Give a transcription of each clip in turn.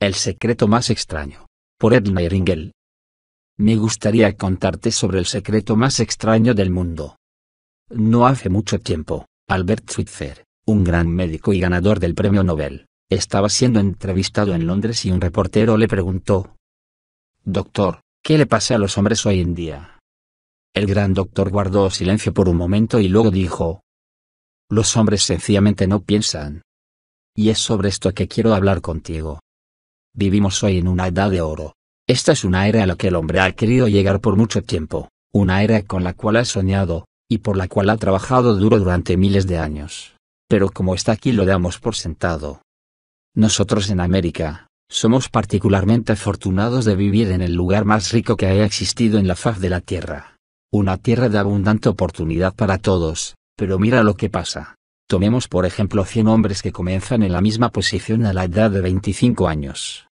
El secreto más extraño. Por Ed Ringel. Me gustaría contarte sobre el secreto más extraño del mundo. No hace mucho tiempo, Albert Schweitzer, un gran médico y ganador del premio Nobel, estaba siendo entrevistado en Londres y un reportero le preguntó, Doctor, ¿qué le pasa a los hombres hoy en día? El gran doctor guardó silencio por un momento y luego dijo, Los hombres sencillamente no piensan. Y es sobre esto que quiero hablar contigo. Vivimos hoy en una edad de oro. Esta es una era a la que el hombre ha querido llegar por mucho tiempo, una era con la cual ha soñado, y por la cual ha trabajado duro durante miles de años. Pero como está aquí lo damos por sentado. Nosotros en América, somos particularmente afortunados de vivir en el lugar más rico que haya existido en la faz de la Tierra. Una tierra de abundante oportunidad para todos, pero mira lo que pasa. Tomemos por ejemplo 100 hombres que comienzan en la misma posición a la edad de 25 años.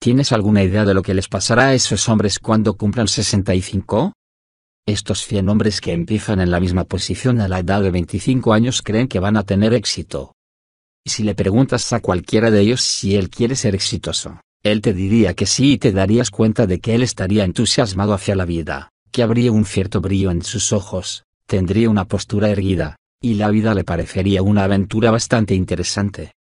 ¿Tienes alguna idea de lo que les pasará a esos hombres cuando cumplan 65? Estos 100 hombres que empiezan en la misma posición a la edad de 25 años creen que van a tener éxito. Si le preguntas a cualquiera de ellos si él quiere ser exitoso, él te diría que sí y te darías cuenta de que él estaría entusiasmado hacia la vida, que habría un cierto brillo en sus ojos, tendría una postura erguida, y la vida le parecería una aventura bastante interesante.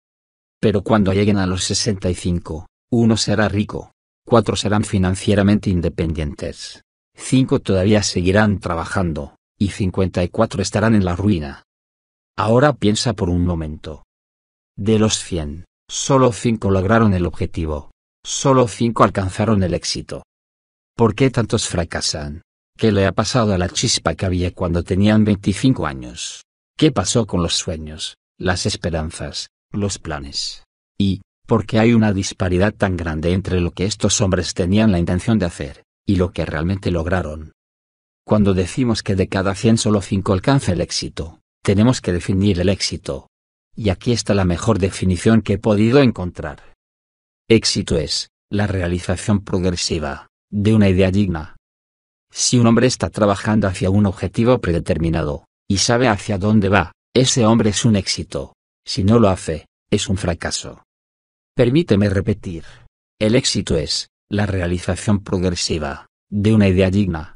Pero cuando lleguen a los 65, uno será rico, cuatro serán financieramente independientes, cinco todavía seguirán trabajando, y 54 estarán en la ruina. Ahora piensa por un momento. De los 100, solo cinco lograron el objetivo, solo cinco alcanzaron el éxito. ¿Por qué tantos fracasan? ¿Qué le ha pasado a la chispa que había cuando tenían 25 años? ¿Qué pasó con los sueños, las esperanzas, los planes? Y, porque hay una disparidad tan grande entre lo que estos hombres tenían la intención de hacer, y lo que realmente lograron. Cuando decimos que de cada 100 solo 5 alcanza el éxito, tenemos que definir el éxito. Y aquí está la mejor definición que he podido encontrar. Éxito es, la realización progresiva, de una idea digna. Si un hombre está trabajando hacia un objetivo predeterminado, y sabe hacia dónde va, ese hombre es un éxito. Si no lo hace, es un fracaso. Permíteme repetir. El éxito es, la realización progresiva, de una idea digna.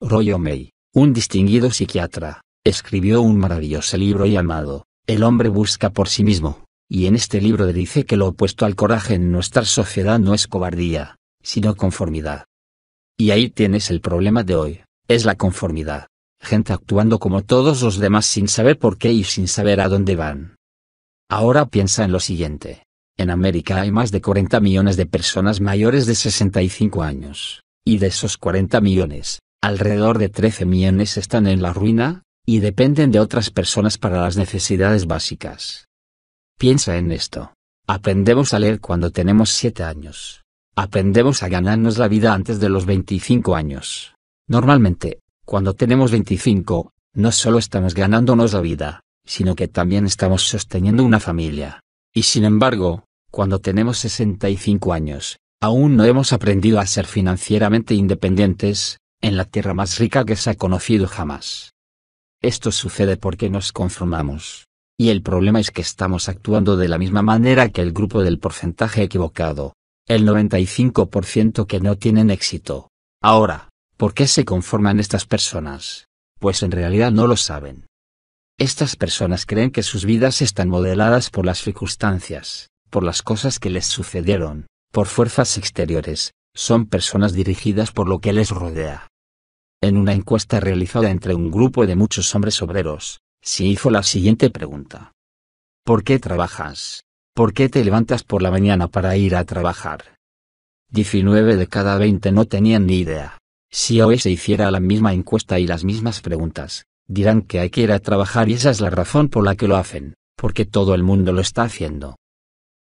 Roy O'May, un distinguido psiquiatra, escribió un maravilloso libro llamado, El hombre busca por sí mismo, y en este libro dice que lo opuesto al coraje en nuestra sociedad no es cobardía, sino conformidad. Y ahí tienes el problema de hoy, es la conformidad, gente actuando como todos los demás sin saber por qué y sin saber a dónde van. Ahora piensa en lo siguiente. En América hay más de 40 millones de personas mayores de 65 años, y de esos 40 millones, alrededor de 13 millones están en la ruina, y dependen de otras personas para las necesidades básicas. Piensa en esto. Aprendemos a leer cuando tenemos 7 años. Aprendemos a ganarnos la vida antes de los 25 años. Normalmente, cuando tenemos 25, no solo estamos ganándonos la vida, sino que también estamos sosteniendo una familia. Y sin embargo, cuando tenemos 65 años, aún no hemos aprendido a ser financieramente independientes, en la tierra más rica que se ha conocido jamás. Esto sucede porque nos conformamos. Y el problema es que estamos actuando de la misma manera que el grupo del porcentaje equivocado, el 95% que no tienen éxito. Ahora, ¿por qué se conforman estas personas? Pues en realidad no lo saben. Estas personas creen que sus vidas están modeladas por las circunstancias, por las cosas que les sucedieron, por fuerzas exteriores, son personas dirigidas por lo que les rodea. En una encuesta realizada entre un grupo de muchos hombres obreros, se hizo la siguiente pregunta. ¿Por qué trabajas? ¿Por qué te levantas por la mañana para ir a trabajar? 19 de cada 20 no tenían ni idea. Si hoy se hiciera la misma encuesta y las mismas preguntas, dirán que hay que ir a trabajar y esa es la razón por la que lo hacen, porque todo el mundo lo está haciendo.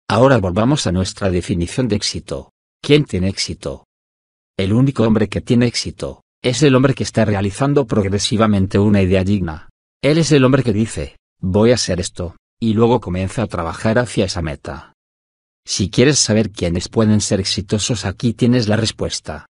Ahora volvamos a nuestra definición de éxito. ¿Quién tiene éxito? El único hombre que tiene éxito, es el hombre que está realizando progresivamente una idea digna. Él es el hombre que dice, voy a hacer esto, y luego comienza a trabajar hacia esa meta. Si quieres saber quiénes pueden ser exitosos aquí tienes la respuesta.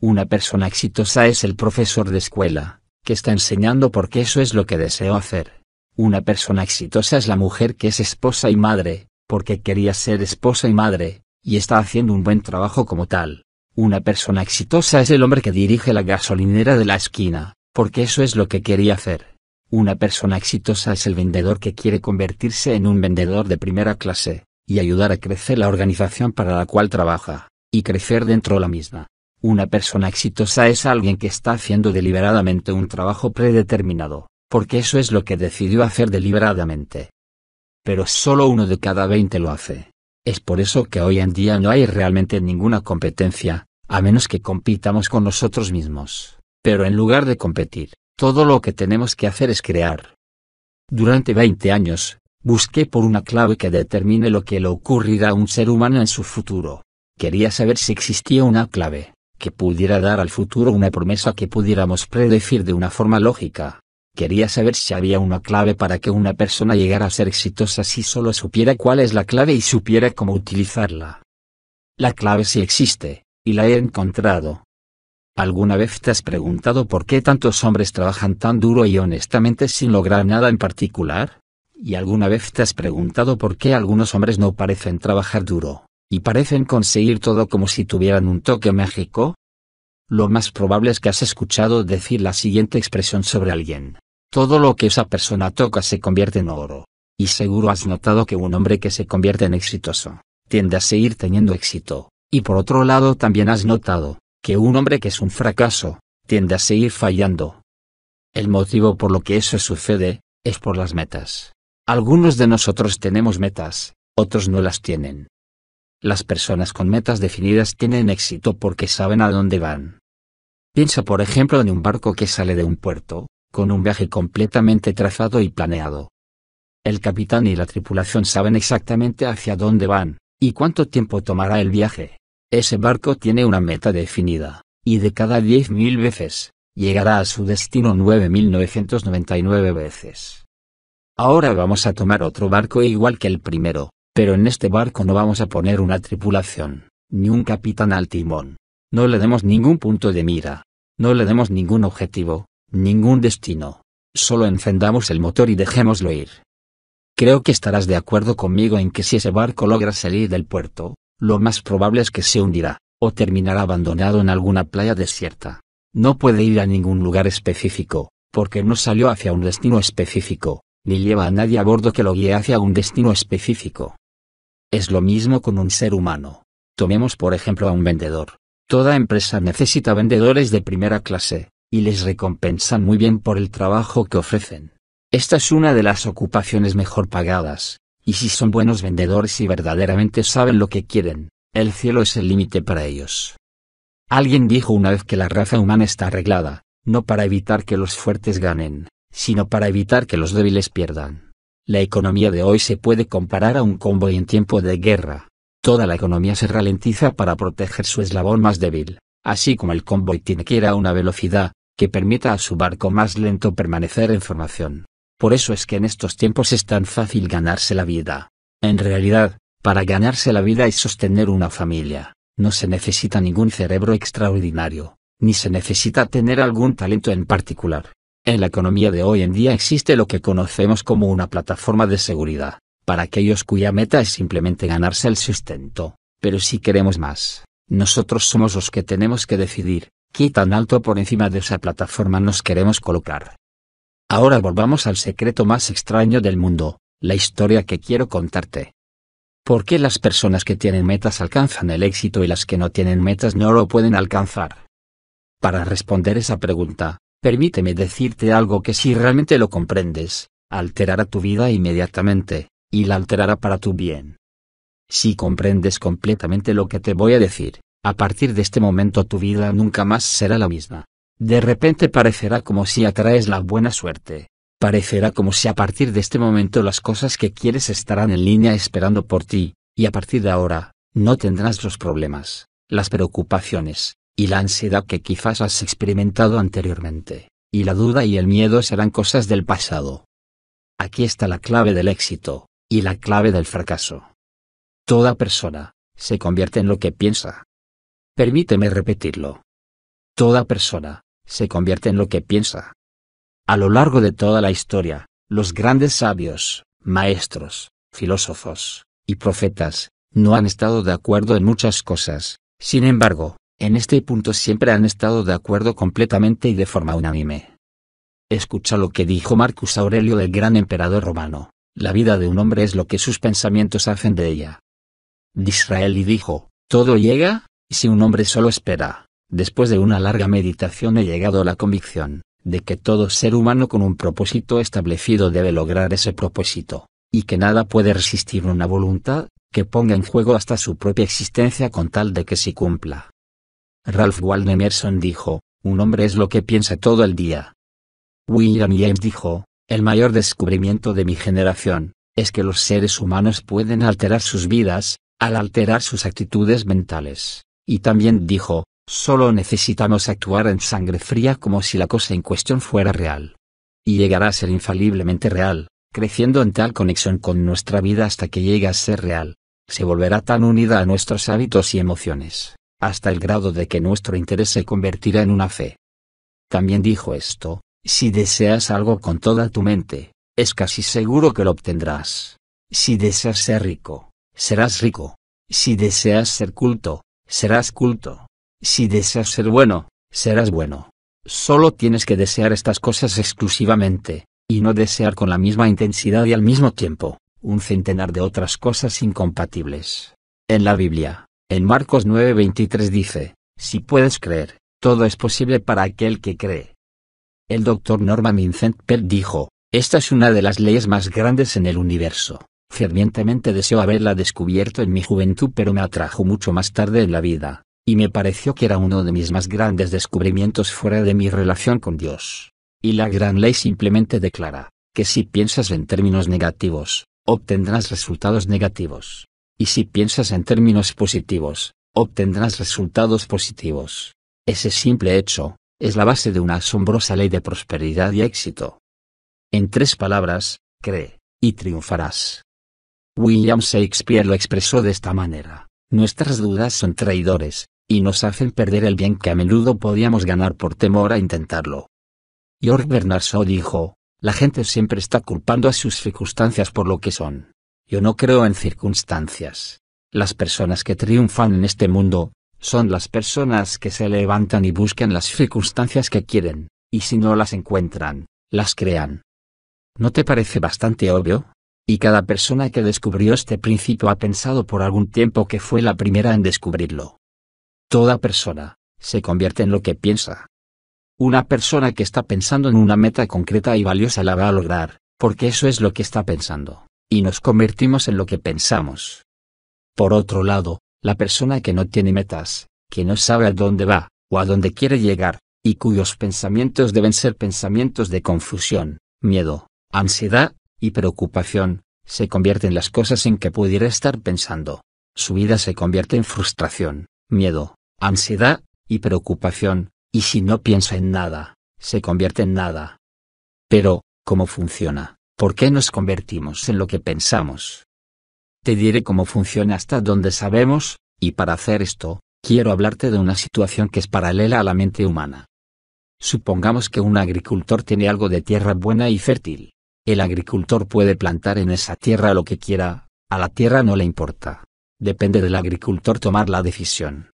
Una persona exitosa es el profesor de escuela, que está enseñando porque eso es lo que deseo hacer. Una persona exitosa es la mujer que es esposa y madre, porque quería ser esposa y madre, y está haciendo un buen trabajo como tal. Una persona exitosa es el hombre que dirige la gasolinera de la esquina, porque eso es lo que quería hacer. Una persona exitosa es el vendedor que quiere convertirse en un vendedor de primera clase, y ayudar a crecer la organización para la cual trabaja, y crecer dentro de la misma. Una persona exitosa es alguien que está haciendo deliberadamente un trabajo predeterminado, porque eso es lo que decidió hacer deliberadamente. Pero solo uno de cada veinte lo hace. Es por eso que hoy en día no hay realmente ninguna competencia, a menos que compitamos con nosotros mismos. Pero en lugar de competir, todo lo que tenemos que hacer es crear. Durante 20 años, busqué por una clave que determine lo que le ocurrirá a un ser humano en su futuro. Quería saber si existía una clave, que pudiera dar al futuro una promesa que pudiéramos predecir de una forma lógica. Quería saber si había una clave para que una persona llegara a ser exitosa si solo supiera cuál es la clave y supiera cómo utilizarla. La clave sí existe, y la he encontrado. ¿Alguna vez te has preguntado por qué tantos hombres trabajan tan duro y honestamente sin lograr nada en particular? ¿Y alguna vez te has preguntado por qué algunos hombres no parecen trabajar duro, y parecen conseguir todo como si tuvieran un toque mágico? Lo más probable es que has escuchado decir la siguiente expresión sobre alguien. Todo lo que esa persona toca se convierte en oro. Y seguro has notado que un hombre que se convierte en exitoso, tiende a seguir teniendo éxito. Y por otro lado también has notado, que un hombre que es un fracaso, tiende a seguir fallando. El motivo por lo que eso sucede, es por las metas. Algunos de nosotros tenemos metas, otros no las tienen. Las personas con metas definidas tienen éxito porque saben a dónde van. Piensa por ejemplo en un barco que sale de un puerto, con un viaje completamente trazado y planeado. El capitán y la tripulación saben exactamente hacia dónde van, y cuánto tiempo tomará el viaje. Ese barco tiene una meta definida, y de cada 10.000 veces, llegará a su destino 9.999 veces. Ahora vamos a tomar otro barco igual que el primero, pero en este barco no vamos a poner una tripulación, ni un capitán al timón. No le demos ningún punto de mira. No le demos ningún objetivo, ningún destino. Solo encendamos el motor y dejémoslo ir. Creo que estarás de acuerdo conmigo en que si ese barco logra salir del puerto, lo más probable es que se hundirá, o terminará abandonado en alguna playa desierta. No puede ir a ningún lugar específico, porque no salió hacia un destino específico, ni lleva a nadie a bordo que lo guíe hacia un destino específico. Es lo mismo con un ser humano. Tomemos por ejemplo a un vendedor. Toda empresa necesita vendedores de primera clase, y les recompensan muy bien por el trabajo que ofrecen. Esta es una de las ocupaciones mejor pagadas, y si son buenos vendedores y verdaderamente saben lo que quieren, el cielo es el límite para ellos. Alguien dijo una vez que la raza humana está arreglada, no para evitar que los fuertes ganen, sino para evitar que los débiles pierdan. La economía de hoy se puede comparar a un convoy en tiempo de guerra. Toda la economía se ralentiza para proteger su eslabón más débil, así como el convoy tiene que ir a una velocidad, que permita a su barco más lento permanecer en formación. Por eso es que en estos tiempos es tan fácil ganarse la vida. En realidad, para ganarse la vida y sostener una familia, no se necesita ningún cerebro extraordinario, ni se necesita tener algún talento en particular. En la economía de hoy en día existe lo que conocemos como una plataforma de seguridad, para aquellos cuya meta es simplemente ganarse el sustento. Pero si queremos más, nosotros somos los que tenemos que decidir, ¿Qué tan alto por encima de esa plataforma nos queremos colocar? Ahora volvamos al secreto más extraño del mundo, la historia que quiero contarte. ¿Por qué las personas que tienen metas alcanzan el éxito y las que no tienen metas no lo pueden alcanzar? Para responder esa pregunta, permíteme decirte algo que si realmente lo comprendes, alterará tu vida inmediatamente, y la alterará para tu bien. Si comprendes completamente lo que te voy a decir, a partir de este momento tu vida nunca más será la misma. De repente parecerá como si atraes la buena suerte. Parecerá como si a partir de este momento las cosas que quieres estarán en línea esperando por ti, y a partir de ahora, no tendrás los problemas, las preocupaciones, y la ansiedad que quizás has experimentado anteriormente, y la duda y el miedo serán cosas del pasado. Aquí está la clave del éxito, y la clave del fracaso. Toda persona, se convierte en lo que piensa. Permíteme repetirlo. Toda persona, se convierte en lo que piensa. A lo largo de toda la historia, los grandes sabios, maestros, filósofos, y profetas, no han estado de acuerdo en muchas cosas, sin embargo, en este punto siempre han estado de acuerdo completamente y de forma unánime. Escucha lo que dijo Marcus Aurelio del gran emperador romano, la vida de un hombre es lo que sus pensamientos hacen de ella. Disraeli dijo, todo llega, si un hombre solo espera. Después de una larga meditación he llegado a la convicción, de que todo ser humano con un propósito establecido debe lograr ese propósito, y que nada puede resistir una voluntad, que ponga en juego hasta su propia existencia con tal de que se cumpla. Ralph Waldo Emerson dijo, un hombre es lo que piensa todo el día. William James dijo, el mayor descubrimiento de mi generación, es que los seres humanos pueden alterar sus vidas, al alterar sus actitudes mentales. Y también dijo, solo necesitamos actuar en sangre fría como si la cosa en cuestión fuera real. Y llegará a ser infaliblemente real, creciendo en tal conexión con nuestra vida hasta que llegue a ser real. Se volverá tan unida a nuestros hábitos y emociones, hasta el grado de que nuestro interés se convertirá en una fe. También dijo esto, si deseas algo con toda tu mente, es casi seguro que lo obtendrás. Si deseas ser rico, serás rico. Si deseas ser culto, serás culto. Si deseas ser bueno, serás bueno. Solo tienes que desear estas cosas exclusivamente, y no desear con la misma intensidad y al mismo tiempo, un centenar de otras cosas incompatibles. En la Biblia, en Marcos 9:23 dice, si puedes creer, todo es posible para aquel que cree. El doctor Norman Vincent Peale dijo, esta es una de las leyes más grandes en el universo. Fervientemente deseo haberla descubierto en mi juventud pero me atrajo mucho más tarde en la vida, y me pareció que era uno de mis más grandes descubrimientos fuera de mi relación con Dios. Y la gran ley simplemente declara, que si piensas en términos negativos, obtendrás resultados negativos. Y si piensas en términos positivos, obtendrás resultados positivos. Ese simple hecho, es la base de una asombrosa ley de prosperidad y éxito. En tres palabras, cree, y triunfarás. William Shakespeare lo expresó de esta manera, nuestras dudas son traidores, y nos hacen perder el bien que a menudo podíamos ganar por temor a intentarlo. George Bernard Shaw dijo, la gente siempre está culpando a sus circunstancias por lo que son. Yo no creo en circunstancias. Las personas que triunfan en este mundo, son las personas que se levantan y buscan las circunstancias que quieren, y si no las encuentran, las crean. ¿No te parece bastante obvio? Y cada persona que descubrió este principio ha pensado por algún tiempo que fue la primera en descubrirlo. Toda persona, se convierte en lo que piensa. Una persona que está pensando en una meta concreta y valiosa la va a lograr, porque eso es lo que está pensando, y nos convertimos en lo que pensamos. Por otro lado, la persona que no tiene metas, que no sabe a dónde va, o a dónde quiere llegar, y cuyos pensamientos deben ser pensamientos de confusión, miedo, ansiedad, y preocupación, se convierte en las cosas en que pudiera estar pensando. Su vida se convierte en frustración, miedo, ansiedad, y preocupación, y si no piensa en nada, se convierte en nada. Pero, ¿cómo funciona? ¿Por qué nos convertimos en lo que pensamos? Te diré cómo funciona hasta donde sabemos, y para hacer esto, quiero hablarte de una situación que es paralela a la mente humana. Supongamos que un agricultor tiene algo de tierra buena y fértil. El agricultor puede plantar en esa tierra lo que quiera, a la tierra no le importa. Depende del agricultor tomar la decisión.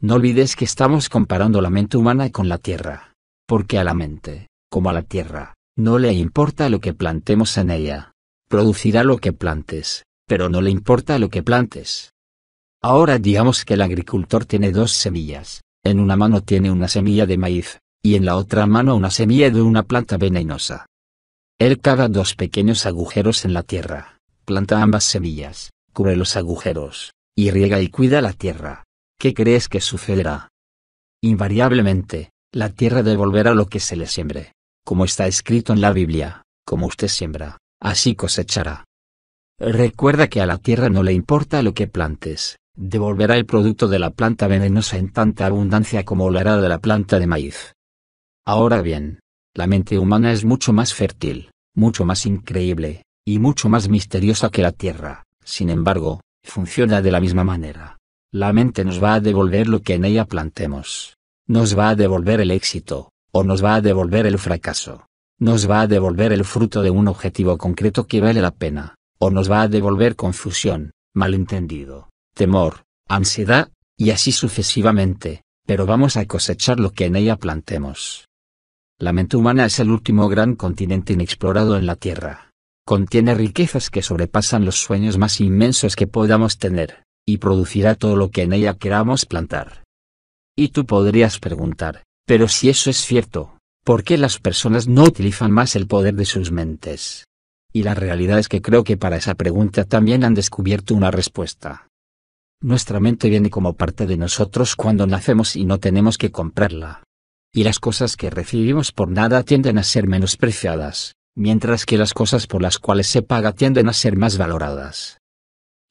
No olvides que estamos comparando la mente humana con la tierra. Porque a la mente, como a la tierra, no le importa lo que plantemos en ella. Producirá lo que plantes, pero no le importa lo que plantes. Ahora digamos que el agricultor tiene dos semillas, en una mano tiene una semilla de maíz, y en la otra mano una semilla de una planta venenosa. Él cava dos pequeños agujeros en la tierra, planta ambas semillas, cubre los agujeros, y riega y cuida la tierra. ¿Qué crees que sucederá? Invariablemente, la tierra devolverá lo que se le siembre. Como está escrito en la Biblia, como usted siembra, así cosechará. Recuerda que a la tierra no le importa lo que plantes, devolverá el producto de la planta venenosa en tanta abundancia como lo hará de la planta de maíz. Ahora bien, la mente humana es mucho más fértil, mucho más increíble, y mucho más misteriosa que la tierra, sin embargo, funciona de la misma manera. La mente nos va a devolver lo que en ella plantemos. Nos va a devolver el éxito, o nos va a devolver el fracaso. Nos va a devolver el fruto de un objetivo concreto que vale la pena o nos va a devolver confusión, malentendido, temor, ansiedad, y así sucesivamente, pero vamos a cosechar lo que en ella plantemos. La mente humana es el último gran continente inexplorado en la Tierra. Contiene riquezas que sobrepasan los sueños más inmensos que podamos tener, y producirá todo lo que en ella queramos plantar. Y tú podrías preguntar, pero si eso es cierto, ¿por qué las personas no utilizan más el poder de sus mentes? Y la realidad es que creo que para esa pregunta también han descubierto una respuesta. Nuestra mente viene como parte de nosotros cuando nacemos y no tenemos que comprarla. Y las cosas que recibimos por nada tienden a ser menospreciadas, mientras que las cosas por las cuales se paga tienden a ser más valoradas.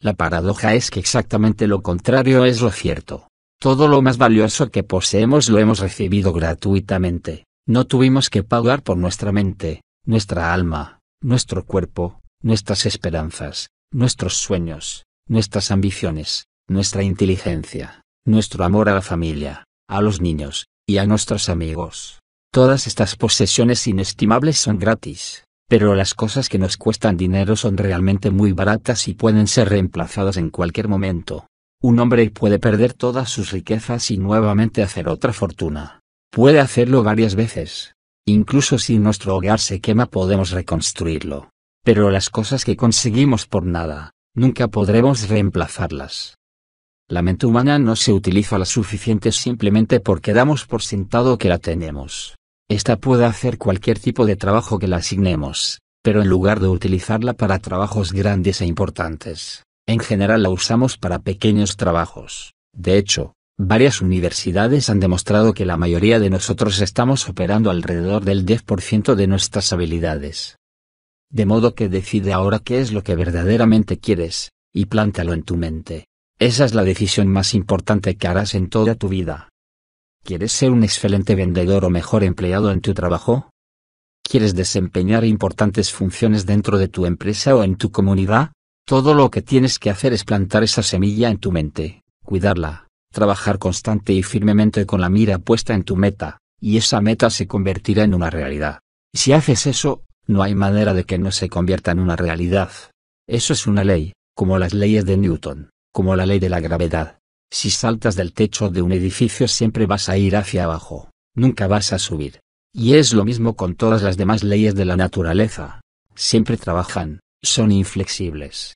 La paradoja es que exactamente lo contrario es lo cierto. Todo lo más valioso que poseemos lo hemos recibido gratuitamente, no tuvimos que pagar por nuestra mente, nuestra alma, nuestro cuerpo, nuestras esperanzas, nuestros sueños, nuestras ambiciones, nuestra inteligencia, nuestro amor a la familia, a los niños, y a nuestros amigos. Todas estas posesiones inestimables son gratis, pero las cosas que nos cuestan dinero son realmente muy baratas y pueden ser reemplazadas en cualquier momento. Un hombre puede perder todas sus riquezas y nuevamente hacer otra fortuna. Puede hacerlo varias veces. Incluso si nuestro hogar se quema podemos reconstruirlo. Pero las cosas que conseguimos por nada, nunca podremos reemplazarlas. La mente humana no se utiliza la suficiente simplemente porque damos por sentado que la tenemos. Esta puede hacer cualquier tipo de trabajo que la asignemos, pero en lugar de utilizarla para trabajos grandes e importantes, en general la usamos para pequeños trabajos. De hecho, varias universidades han demostrado que la mayoría de nosotros estamos operando alrededor del 10% de nuestras habilidades. De modo que decide ahora qué es lo que verdaderamente quieres, y plántalo en tu mente. Esa es la decisión más importante que harás en toda tu vida. ¿Quieres ser un excelente vendedor o mejor empleado en tu trabajo? ¿Quieres desempeñar importantes funciones dentro de tu empresa o en tu comunidad? Todo lo que tienes que hacer es plantar esa semilla en tu mente, cuidarla, trabajar constante y firmemente con la mira puesta en tu meta, y esa meta se convertirá en una realidad. Si haces eso, no hay manera de que no se convierta en una realidad. Eso es una ley, como las leyes de Newton, como la ley de la gravedad. Si saltas del techo de un edificio siempre vas a ir hacia abajo, nunca vas a subir. Y es lo mismo con todas las demás leyes de la naturaleza. Siempre trabajan, son inflexibles.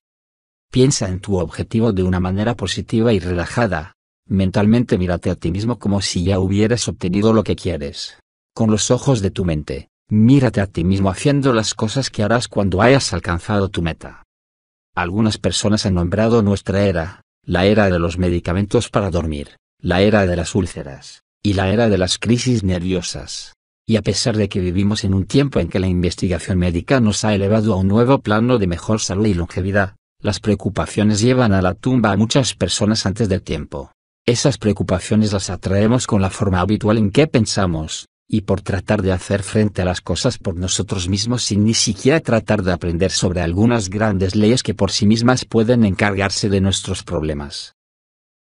Piensa en tu objetivo de una manera positiva y relajada. Mentalmente mírate a ti mismo como si ya hubieras obtenido lo que quieres. Con los ojos de tu mente, mírate a ti mismo haciendo las cosas que harás cuando hayas alcanzado tu meta. Algunas personas han nombrado nuestra era, la era de los medicamentos para dormir, la era de las úlceras, y la era de las crisis nerviosas. Y a pesar de que vivimos en un tiempo en que la investigación médica nos ha elevado a un nuevo plano de mejor salud y longevidad, las preocupaciones llevan a la tumba a muchas personas antes del tiempo. Esas preocupaciones las atraemos con la forma habitual en que pensamos, y por tratar de hacer frente a las cosas por nosotros mismos sin ni siquiera tratar de aprender sobre algunas grandes leyes que por sí mismas pueden encargarse de nuestros problemas.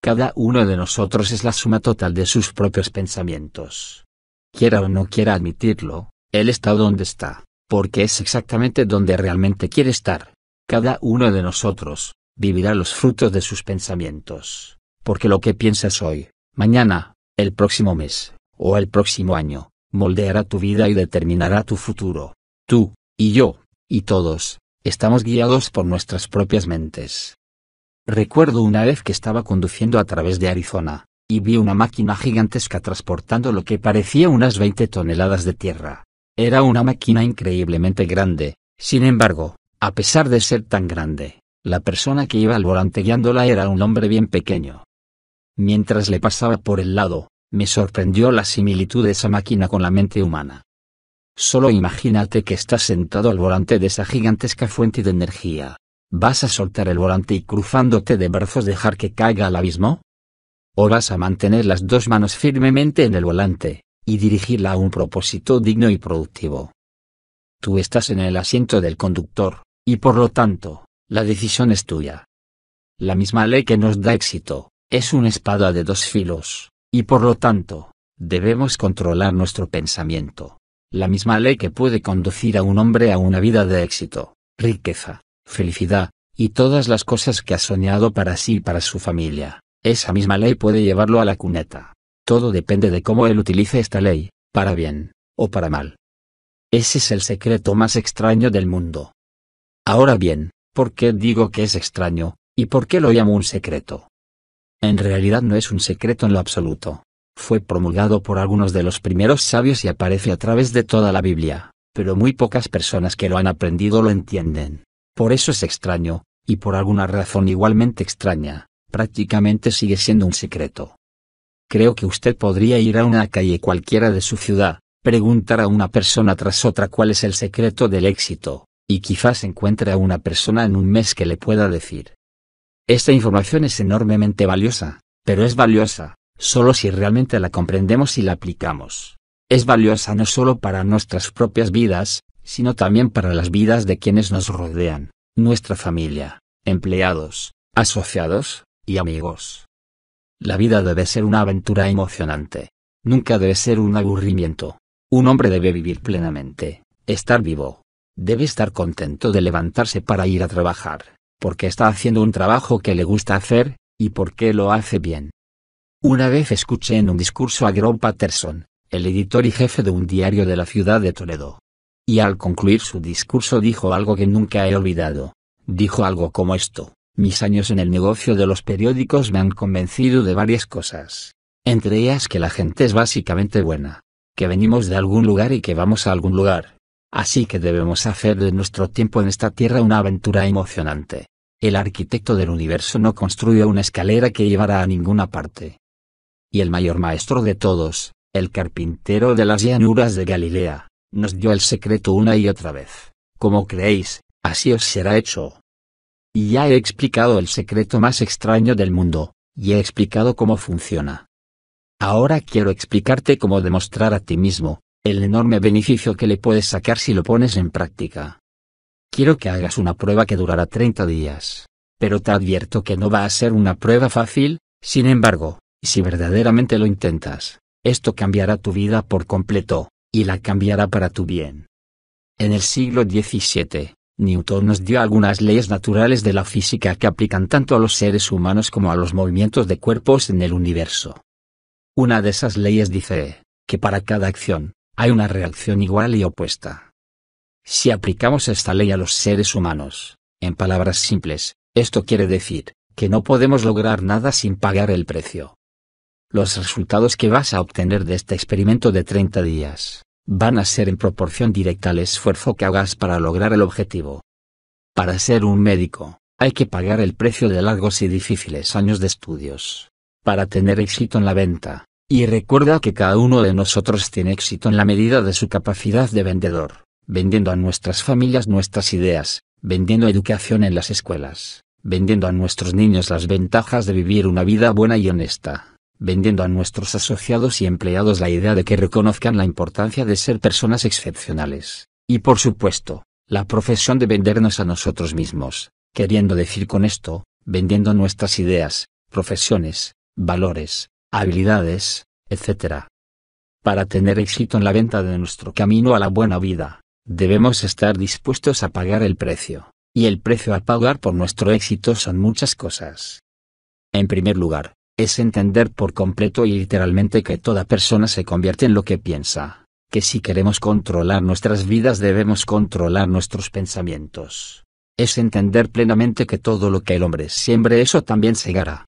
Cada uno de nosotros es la suma total de sus propios pensamientos. Quiera o no quiera admitirlo, él está donde está, porque es exactamente donde realmente quiere estar. Cada uno de nosotros, vivirá los frutos de sus pensamientos, porque lo que piensas hoy, mañana, el próximo mes, o el próximo año, moldeará tu vida y determinará tu futuro. Tú, y yo, y todos, estamos guiados por nuestras propias mentes. Recuerdo una vez que estaba conduciendo a través de Arizona, y vi una máquina gigantesca transportando lo que parecía unas 20 toneladas de tierra. Era una máquina increíblemente grande, sin embargo, a pesar de ser tan grande, la persona que iba al volante guiándola era un hombre bien pequeño. Mientras le pasaba por el lado, me sorprendió la similitud de esa máquina con la mente humana. Solo imagínate que estás sentado al volante de esa gigantesca fuente de energía. ¿Vas a soltar el volante y cruzándote de brazos dejar que caiga al abismo? ¿O vas a mantener las dos manos firmemente en el volante, y dirigirla a un propósito digno y productivo? Tú estás en el asiento del conductor, y por lo tanto, la decisión es tuya. La misma ley que nos da éxito, es una espada de dos filos, y por lo tanto, debemos controlar nuestro pensamiento. La misma ley que puede conducir a un hombre a una vida de éxito, riqueza, felicidad, y todas las cosas que ha soñado para sí y para su familia, esa misma ley puede llevarlo a la cuneta. Todo depende de cómo él utilice esta ley, para bien, o para mal. Ese es el secreto más extraño del mundo. Ahora bien, ¿por qué digo que es extraño, y por qué lo llamo un secreto? En realidad no es un secreto en lo absoluto. Fue promulgado por algunos de los primeros sabios y aparece a través de toda la Biblia, pero muy pocas personas que lo han aprendido lo entienden. Por eso es extraño, y por alguna razón igualmente extraña, prácticamente sigue siendo un secreto. Creo que usted podría ir a una calle cualquiera de su ciudad, preguntar a una persona tras otra cuál es el secreto del éxito, y quizás encuentre a una persona en un mes que le pueda decir. Esta información es enormemente valiosa, pero es valiosa, solo si realmente la comprendemos y la aplicamos. Es valiosa no solo para nuestras propias vidas, sino también para las vidas de quienes nos rodean, nuestra familia, empleados, asociados, y amigos. La vida debe ser una aventura emocionante. Nunca debe ser un aburrimiento. Un hombre debe vivir plenamente, estar vivo. Debe estar contento de levantarse para ir a trabajar, porque está haciendo un trabajo que le gusta hacer, y porque lo hace bien. Una vez escuché en un discurso a Grove Patterson, el editor y jefe de un diario de la ciudad de Toledo. Y al concluir su discurso dijo algo que nunca he olvidado. Dijo algo como esto. Mis años en el negocio de los periódicos me han convencido de varias cosas. Entre ellas que la gente es básicamente buena. Que venimos de algún lugar y que vamos a algún lugar. Así que debemos hacer de nuestro tiempo en esta tierra una aventura emocionante. El arquitecto del universo no construye una escalera que llevará a ninguna parte. Y el mayor maestro de todos, el carpintero de las llanuras de Galilea, nos dio el secreto una y otra vez. Como creéis, así os será hecho. Y ya he explicado el secreto más extraño del mundo, y he explicado cómo funciona. Ahora quiero explicarte cómo demostrar a ti mismo, el enorme beneficio que le puedes sacar si lo pones en práctica. Quiero que hagas una prueba que durará 30 días. Pero te advierto que no va a ser una prueba fácil, sin embargo, si verdaderamente lo intentas, esto cambiará tu vida por completo, y la cambiará para tu bien. En el siglo XVII, Newton nos dio algunas leyes naturales de la física que aplican tanto a los seres humanos como a los movimientos de cuerpos en el universo. Una de esas leyes dice, que para cada acción, hay una reacción igual y opuesta. Si aplicamos esta ley a los seres humanos, en palabras simples, esto quiere decir, que no podemos lograr nada sin pagar el precio. Los resultados que vas a obtener de este experimento de 30 días, van a ser en proporción directa al esfuerzo que hagas para lograr el objetivo. Para ser un médico, hay que pagar el precio de largos y difíciles años de estudios. Para tener éxito en la venta, y recuerda que cada uno de nosotros tiene éxito en la medida de su capacidad de vendedor, vendiendo a nuestras familias nuestras ideas, vendiendo educación en las escuelas, vendiendo a nuestros niños las ventajas de vivir una vida buena y honesta, vendiendo a nuestros asociados y empleados la idea de que reconozcan la importancia de ser personas excepcionales, y por supuesto, la profesión de vendernos a nosotros mismos, queriendo decir con esto, vendiendo nuestras ideas, profesiones, valores, habilidades, etc. Para tener éxito en la venta de nuestro camino a la buena vida, debemos estar dispuestos a pagar el precio, y el precio a pagar por nuestro éxito son muchas cosas. En primer lugar, es entender por completo y literalmente que toda persona se convierte en lo que piensa, que si queremos controlar nuestras vidas debemos controlar nuestros pensamientos. Es entender plenamente que todo lo que el hombre siembre eso también segará.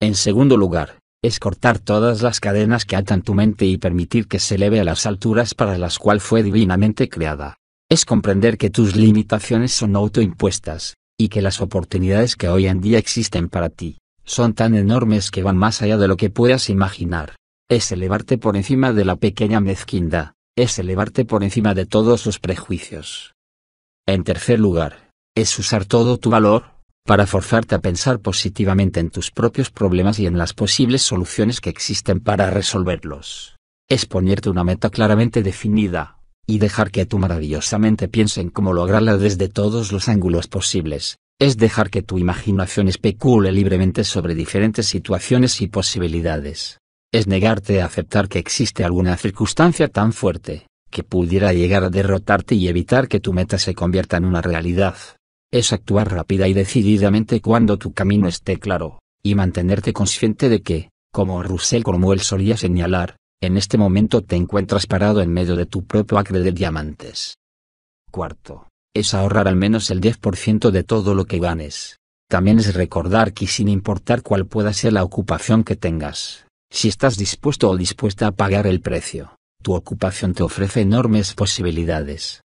En segundo lugar, es cortar todas las cadenas que atan tu mente y permitir que se eleve a las alturas para las cuales fue divinamente creada. Es comprender que tus limitaciones son autoimpuestas, y que las oportunidades que hoy en día existen para ti, son tan enormes que van más allá de lo que puedas imaginar. Es elevarte por encima de la pequeña mezquindad, es elevarte por encima de todos los prejuicios. En tercer lugar, es usar todo tu valor, para forzarte a pensar positivamente en tus propios problemas y en las posibles soluciones que existen para resolverlos. Es ponerte una meta claramente definida, y dejar que tu maravillosamente mente piense en cómo lograrla desde todos los ángulos posibles, es dejar que tu imaginación especule libremente sobre diferentes situaciones y posibilidades. Es negarte a aceptar que existe alguna circunstancia tan fuerte, que pudiera llegar a derrotarte y evitar que tu meta se convierta en una realidad. Es actuar rápida y decididamente cuando tu camino esté claro, y mantenerte consciente de que, como Russell Cromwell solía señalar, en este momento te encuentras parado en medio de tu propio acre de diamantes. Cuarto, es ahorrar al menos el 10% de todo lo que ganes. También es recordar que sin importar cuál pueda ser la ocupación que tengas, si estás dispuesto o dispuesta a pagar el precio, tu ocupación te ofrece enormes posibilidades.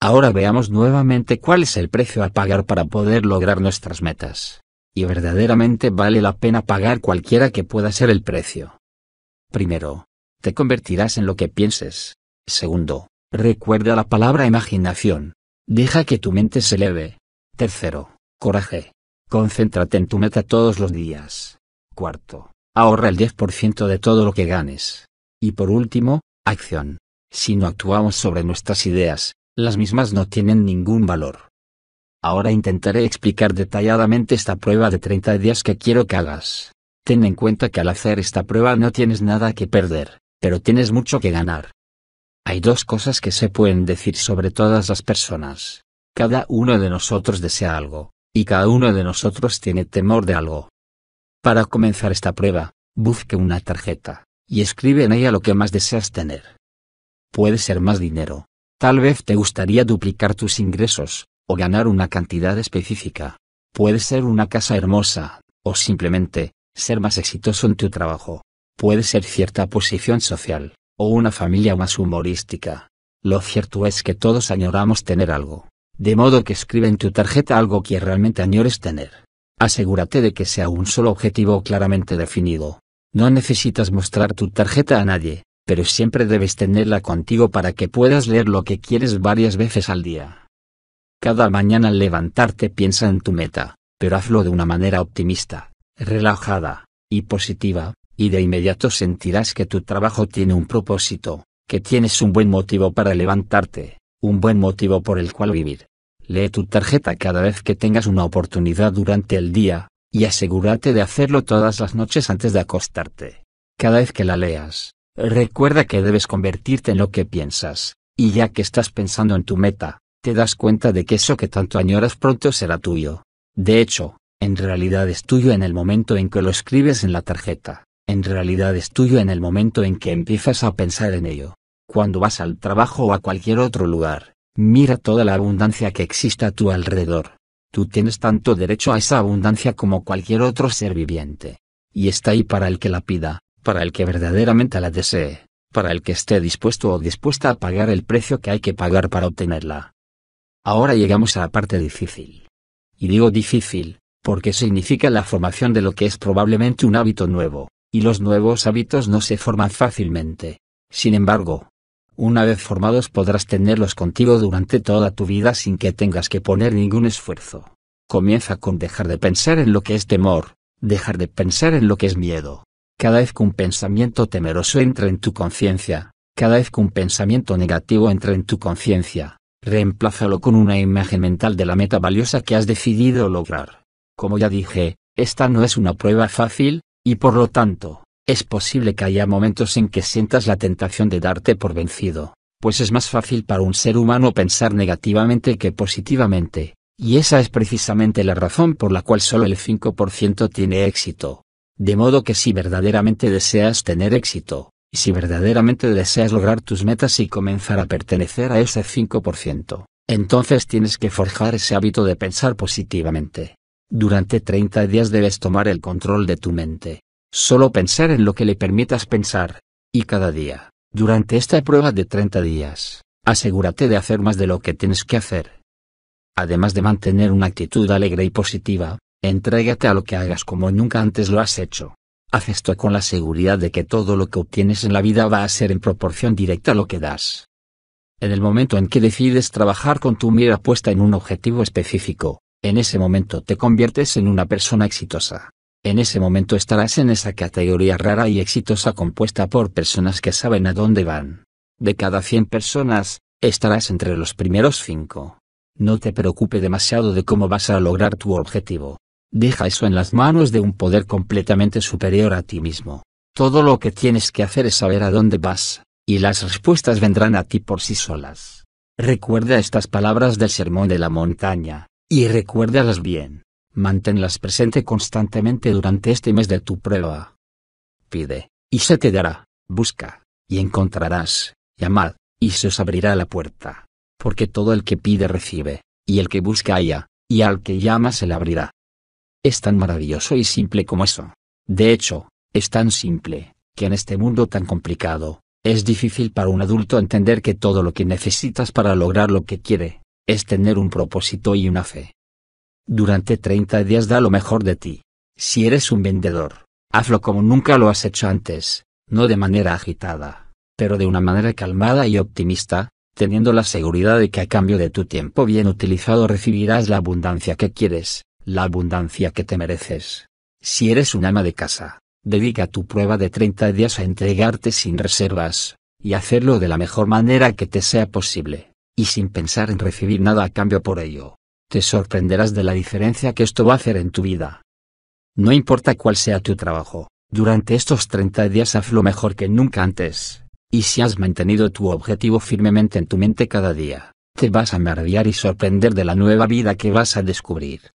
Ahora veamos nuevamente cuál es el precio a pagar para poder lograr nuestras metas. Y verdaderamente vale la pena pagar cualquiera que pueda ser el precio. Primero, te convertirás en lo que pienses. Segundo, recuerda la palabra imaginación. Deja que tu mente se eleve. Tercero, coraje. Concéntrate en tu meta todos los días. Cuarto, ahorra el 10% de todo lo que ganes. Y por último, acción. Si no actuamos sobre nuestras ideas, las mismas no tienen ningún valor. Ahora intentaré explicar detalladamente esta prueba de 30 días que quiero que hagas. Ten en cuenta que al hacer esta prueba no tienes nada que perder, pero tienes mucho que ganar. Hay dos cosas que se pueden decir sobre todas las personas. Cada uno de nosotros desea algo, y cada uno de nosotros tiene temor de algo. Para comenzar esta prueba, busque una tarjeta, y escribe en ella lo que más deseas tener. Puede ser más dinero, Tal vez te gustaría duplicar tus ingresos, o ganar una cantidad específica. Puede ser una casa hermosa, o simplemente, ser más exitoso en tu trabajo. Puede ser cierta posición social, o una familia más humorística. Lo cierto es que todos añoramos tener algo. De modo que escribe en tu tarjeta algo que realmente añores tener. Asegúrate de que sea un solo objetivo claramente definido. No necesitas mostrar tu tarjeta a nadie, pero siempre debes tenerla contigo para que puedas leer lo que quieres varias veces al día. Cada mañana al levantarte piensa en tu meta, pero hazlo de una manera optimista, relajada, y positiva, y de inmediato sentirás que tu trabajo tiene un propósito, que tienes un buen motivo para levantarte, un buen motivo por el cual vivir. Lee tu tarjeta cada vez que tengas una oportunidad durante el día, y asegúrate de hacerlo todas las noches antes de acostarte. Cada vez que la leas, Recuerda que debes convertirte en lo que piensas, y ya que estás pensando en tu meta, te das cuenta de que eso que tanto añoras pronto será tuyo. De hecho, en realidad es tuyo en el momento en que lo escribes en la tarjeta, en realidad es tuyo en el momento en que empiezas a pensar en ello. Cuando vas al trabajo o a cualquier otro lugar, mira toda la abundancia que existe a tu alrededor. Tú tienes tanto derecho a esa abundancia como cualquier otro ser viviente. Y está ahí para el que la pida para el que verdaderamente la desee, para el que esté dispuesto o dispuesta a pagar el precio que hay que pagar para obtenerla. Ahora llegamos a la parte difícil. Y digo difícil, porque significa la formación de lo que es probablemente un hábito nuevo, y los nuevos hábitos no se forman fácilmente. Sin embargo, una vez formados podrás tenerlos contigo durante toda tu vida sin que tengas que poner ningún esfuerzo. Comienza con dejar de pensar en lo que es temor, dejar de pensar en lo que es miedo, cada vez que un pensamiento temeroso entra en tu conciencia, cada vez que un pensamiento negativo entra en tu conciencia, reemplázalo con una imagen mental de la meta valiosa que has decidido lograr. Como ya dije, esta no es una prueba fácil, y por lo tanto, es posible que haya momentos en que sientas la tentación de darte por vencido, pues es más fácil para un ser humano pensar negativamente que positivamente, y esa es precisamente la razón por la cual solo el 5% tiene éxito. De modo que si verdaderamente deseas tener éxito, y si verdaderamente deseas lograr tus metas y comenzar a pertenecer a ese 5%, entonces tienes que forjar ese hábito de pensar positivamente. Durante 30 días debes tomar el control de tu mente. Solo pensar en lo que le permitas pensar. Y cada día, durante esta prueba de 30 días, asegúrate de hacer más de lo que tienes que hacer. Además de mantener una actitud alegre y positiva, Entrégate a lo que hagas como nunca antes lo has hecho. Haz esto con la seguridad de que todo lo que obtienes en la vida va a ser en proporción directa a lo que das. En el momento en que decides trabajar con tu mira puesta en un objetivo específico, en ese momento te conviertes en una persona exitosa. En ese momento estarás en esa categoría rara y exitosa compuesta por personas que saben a dónde van. De cada 100 personas, estarás entre los primeros 5. No te preocupe demasiado de cómo vas a lograr tu objetivo. Deja eso en las manos de un poder completamente superior a ti mismo. Todo lo que tienes que hacer es saber a dónde vas, y las respuestas vendrán a ti por sí solas. Recuerda estas palabras del Sermón de la Montaña, Y recuérdalas bien. Manténlas presente constantemente durante este mes de tu prueba. Pide, y se te dará. Busca, y encontrarás. Llamad, y se os abrirá la puerta. Porque todo el que pide recibe, y el que busca halla, y al que llama se le abrirá. Es tan maravilloso y simple como eso. De hecho, es tan simple, que en este mundo tan complicado, es difícil para un adulto entender que todo lo que necesitas para lograr lo que quiere, es tener un propósito y una fe. Durante 30 días da lo mejor de ti. Si eres un vendedor, hazlo como nunca lo has hecho antes, no de manera agitada, pero de una manera calmada y optimista, teniendo la seguridad de que a cambio de tu tiempo bien utilizado recibirás la abundancia que quieres, la abundancia que te mereces. Si eres un ama de casa, dedica tu prueba de 30 días a entregarte sin reservas, y hacerlo de la mejor manera que te sea posible, y sin pensar en recibir nada a cambio por ello. Te sorprenderás de la diferencia que esto va a hacer en tu vida. No importa cuál sea tu trabajo, durante estos 30 días hazlo mejor que nunca antes, y si has mantenido tu objetivo firmemente en tu mente cada día, te vas a maravillar y sorprender de la nueva vida que vas a descubrir.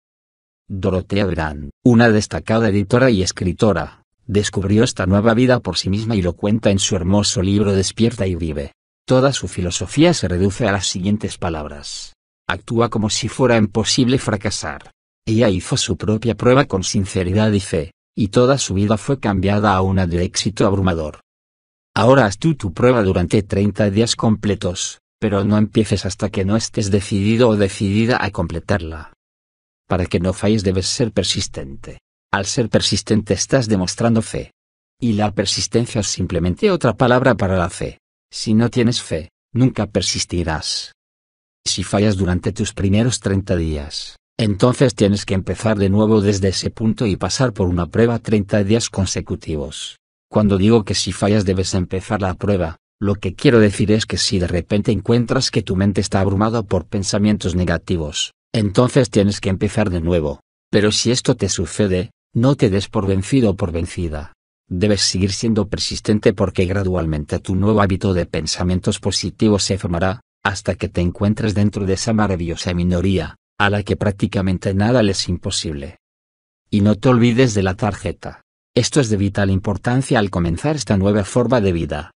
Dorotea Brand, una destacada editora y escritora, descubrió esta nueva vida por sí misma y lo cuenta en su hermoso libro Despierta y vive. Toda su filosofía se reduce a las siguientes palabras actúa como si fuera imposible fracasar. Ella hizo su propia prueba con sinceridad y fe, y toda su vida fue cambiada a una de éxito abrumador. Ahora haz tú tu prueba durante 30 días completos, pero no empieces hasta que no estés decidido o decidida a completarla. Para que no falles debes ser persistente. Al ser persistente estás demostrando fe. Y la persistencia es simplemente otra palabra para la fe. Si no tienes fe, nunca persistirás. Si fallas durante tus primeros 30 días, entonces tienes que empezar de nuevo desde ese punto y pasar por una prueba 30 días consecutivos. Cuando digo que si fallas debes empezar la prueba, lo que quiero decir es que si de repente encuentras que tu mente está abrumada por pensamientos negativos, entonces tienes que empezar de nuevo. Pero si esto te sucede, no te des por vencido o por vencida. Debes seguir siendo persistente porque gradualmente tu nuevo hábito de pensamientos positivos se formará, hasta que te encuentres dentro de esa maravillosa minoría, a la que prácticamente nada le es imposible. Y no te olvides de la tarjeta. Esto es de vital importancia al comenzar esta nueva forma de vida.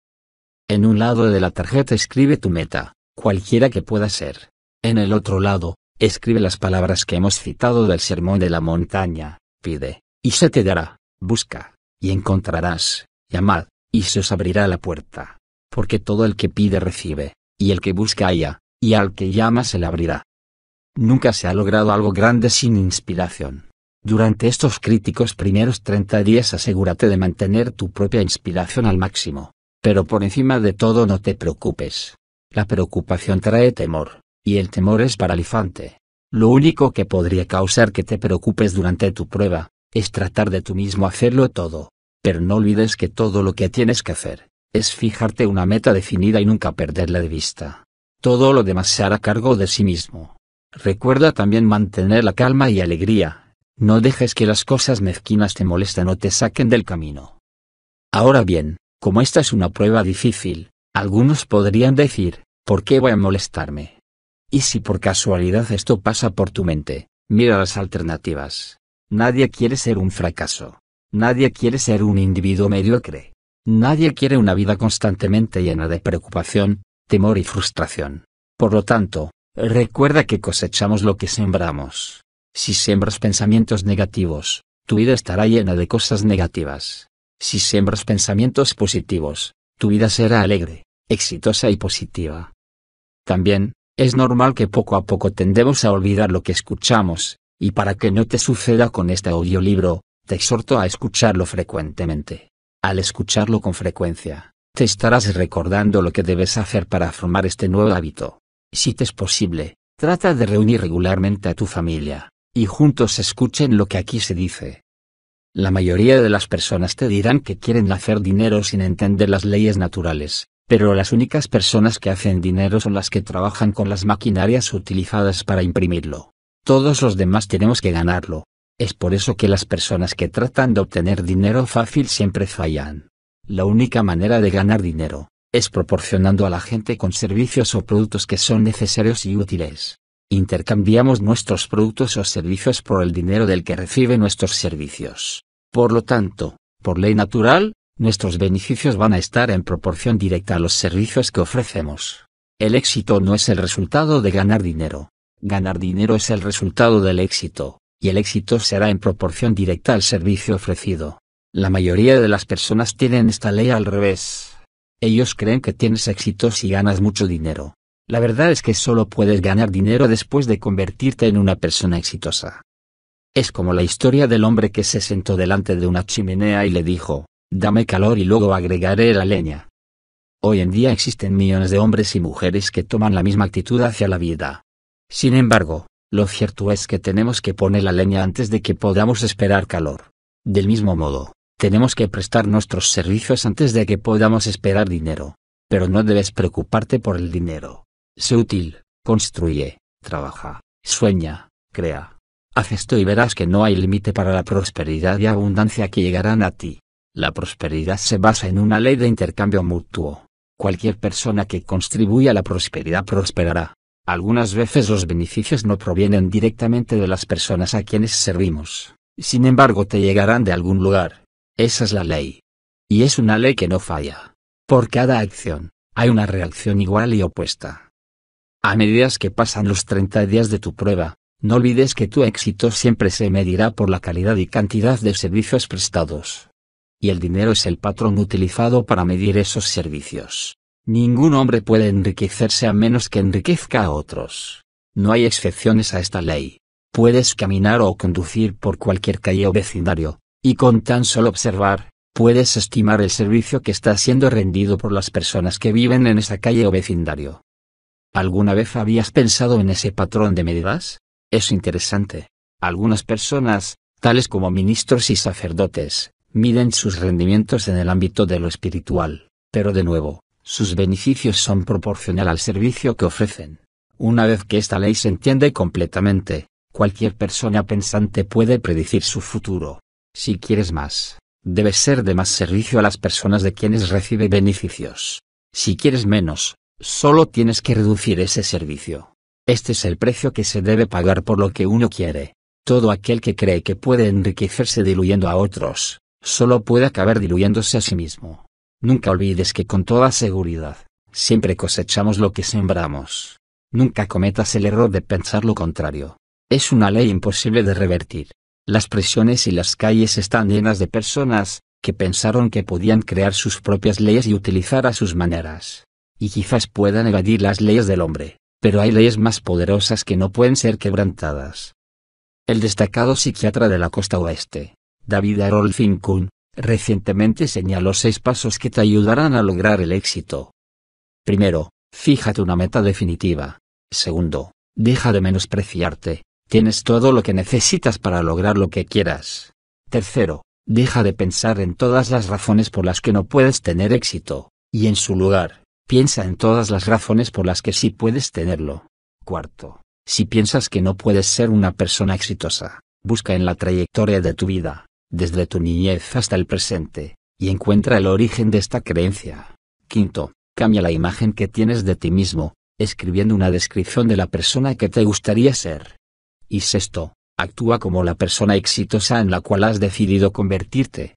En un lado de la tarjeta escribe tu meta, cualquiera que pueda ser. En el otro lado, escribe las palabras que hemos citado del sermón de la montaña, pide, y se te dará, busca, y encontrarás, llamad, y se os abrirá la puerta. Porque todo el que pide recibe, y el que busca halla, y al que llama se le abrirá. Nunca se ha logrado algo grande sin inspiración. Durante estos críticos primeros 30 días asegúrate de mantener tu propia inspiración al máximo. Pero por encima de todo no te preocupes. La preocupación trae temor, y el temor es paralizante. Lo único que podría causar que te preocupes durante tu prueba, es tratar de tú mismo hacerlo todo. Pero no olvides que todo lo que tienes que hacer, es fijarte una meta definida y nunca perderla de vista. Todo lo demás se hará cargo de sí mismo. Recuerda también mantener la calma y alegría. No dejes que las cosas mezquinas te molesten o te saquen del camino. Ahora bien, como esta es una prueba difícil, algunos podrían decir, ¿por qué voy a molestarme? Y si por casualidad esto pasa por tu mente, mira las alternativas. Nadie quiere ser un fracaso. Nadie quiere ser un individuo mediocre. Nadie quiere una vida constantemente llena de preocupación, temor y frustración. Por lo tanto, recuerda que cosechamos lo que sembramos. Si siembras pensamientos negativos, tu vida estará llena de cosas negativas. Si siembras pensamientos positivos, tu vida será alegre, exitosa y positiva. También, es normal que poco a poco tendemos a olvidar lo que escuchamos, y para que no te suceda con este audiolibro, te exhorto a escucharlo frecuentemente. Al escucharlo con frecuencia, te estarás recordando lo que debes hacer para formar este nuevo hábito. Si te es posible, trata de reunir regularmente a tu familia, y juntos escuchen lo que aquí se dice. La mayoría de las personas te dirán que quieren hacer dinero sin entender las leyes naturales, pero las únicas personas que hacen dinero son las que trabajan con las maquinarias utilizadas para imprimirlo. Todos los demás tenemos que ganarlo, es por eso que las personas que tratan de obtener dinero fácil siempre fallan. La única manera de ganar dinero, es proporcionando a la gente con servicios o productos que son necesarios y útiles. Intercambiamos nuestros productos o servicios por el dinero del que recibe nuestros servicios. Por lo tanto, por ley natural, nuestros beneficios van a estar en proporción directa a los servicios que ofrecemos. El éxito no es el resultado de ganar dinero. Ganar dinero es el resultado del éxito, y el éxito será en proporción directa al servicio ofrecido. La mayoría de las personas tienen esta ley al revés. Ellos creen que tienes éxito si ganas mucho dinero. La verdad es que solo puedes ganar dinero después de convertirte en una persona exitosa. Es como la historia del hombre que se sentó delante de una chimenea y le dijo, dame calor y luego agregaré la leña. Hoy en día existen millones de hombres y mujeres que toman la misma actitud hacia la vida. Sin embargo, lo cierto es que tenemos que poner la leña antes de que podamos esperar calor. Del mismo modo, tenemos que prestar nuestros servicios antes de que podamos esperar dinero. Pero no debes preocuparte por el dinero. Sé útil, construye, trabaja, sueña, crea. Haz esto y verás que no hay límite para la prosperidad y abundancia que llegarán a ti. La prosperidad se basa en una ley de intercambio mutuo. Cualquier persona que contribuya a la prosperidad prosperará. Algunas veces los beneficios no provienen directamente de las personas a quienes servimos. Sin embargo te llegarán de algún lugar. Esa es la ley. Y es una ley que no falla. Por cada acción, hay una reacción igual y opuesta. A medida que pasan los 30 días de tu prueba, no olvides que tu éxito siempre se medirá por la calidad y cantidad de servicios prestados. Y el dinero es el patrón utilizado para medir esos servicios. Ningún hombre puede enriquecerse a menos que enriquezca a otros. No hay excepciones a esta ley. Puedes caminar o conducir por cualquier calle o vecindario, y con tan solo observar, puedes estimar el servicio que está siendo rendido por las personas que viven en esa calle o vecindario. ¿Alguna vez habías pensado en ese patrón de medidas? Es interesante. Algunas personas, tales como ministros y sacerdotes, miden sus rendimientos en el ámbito de lo espiritual, pero de nuevo, sus beneficios son proporcional al servicio que ofrecen. Una vez que esta ley se entiende completamente, cualquier persona pensante puede predecir su futuro. Si quieres más, debes ser de más servicio a las personas de quienes recibe beneficios. Si quieres menos, solo tienes que reducir ese servicio. Este es el precio que se debe pagar por lo que uno quiere. Todo aquel que cree que puede enriquecerse diluyendo a otros, solo puede acabar diluyéndose a sí mismo. Nunca olvides que con toda seguridad, siempre cosechamos lo que sembramos. Nunca cometas el error de pensar lo contrario. Es una ley imposible de revertir. Las prisiones y las calles están llenas de personas, que pensaron que podían crear sus propias leyes y utilizar a sus maneras. Y quizás puedan evadir las leyes del hombre, pero hay leyes más poderosas que no pueden ser quebrantadas. El destacado psiquiatra de la costa oeste, David Harold Finkun, recientemente señaló seis pasos que te ayudarán a lograr el éxito. Primero, fíjate una meta definitiva. Segundo, deja de menospreciarte, Tienes todo lo que necesitas para lograr lo que quieras. Tercero, deja de pensar en todas las razones por las que no puedes tener éxito, y en su lugar, piensa en todas las razones por las que sí puedes tenerlo. Cuarto, si piensas que no puedes ser una persona exitosa, busca en la trayectoria de tu vida, desde tu niñez hasta el presente, y encuentra el origen de esta creencia. Quinto, cambia la imagen que tienes de ti mismo, escribiendo una descripción de la persona que te gustaría ser. Y sexto, actúa como la persona exitosa en la cual has decidido convertirte.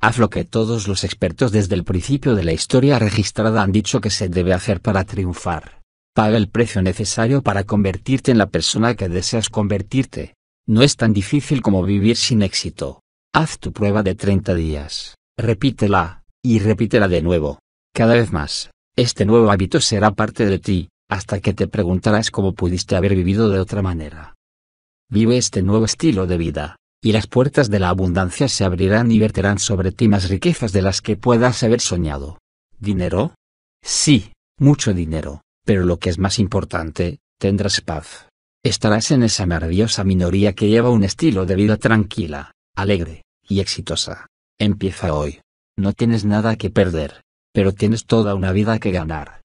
Haz lo que todos los expertos desde el principio de la historia registrada han dicho que se debe hacer para triunfar. Paga el precio necesario para convertirte en la persona que deseas convertirte. No es tan difícil como vivir sin éxito. Haz tu prueba de 30 días, repítela, y repítela de nuevo. Cada vez más, este nuevo hábito será parte de ti, hasta que te preguntarás cómo pudiste haber vivido de otra manera. Vive este nuevo estilo de vida, y las puertas de la abundancia se abrirán y verterán sobre ti más riquezas de las que puedas haber soñado. ¿Dinero? Sí, mucho dinero, pero lo que es más importante, tendrás paz. Estarás en esa maravillosa minoría que lleva un estilo de vida tranquila, alegre, y exitosa. Empieza hoy. No tienes nada que perder, pero tienes toda una vida que ganar.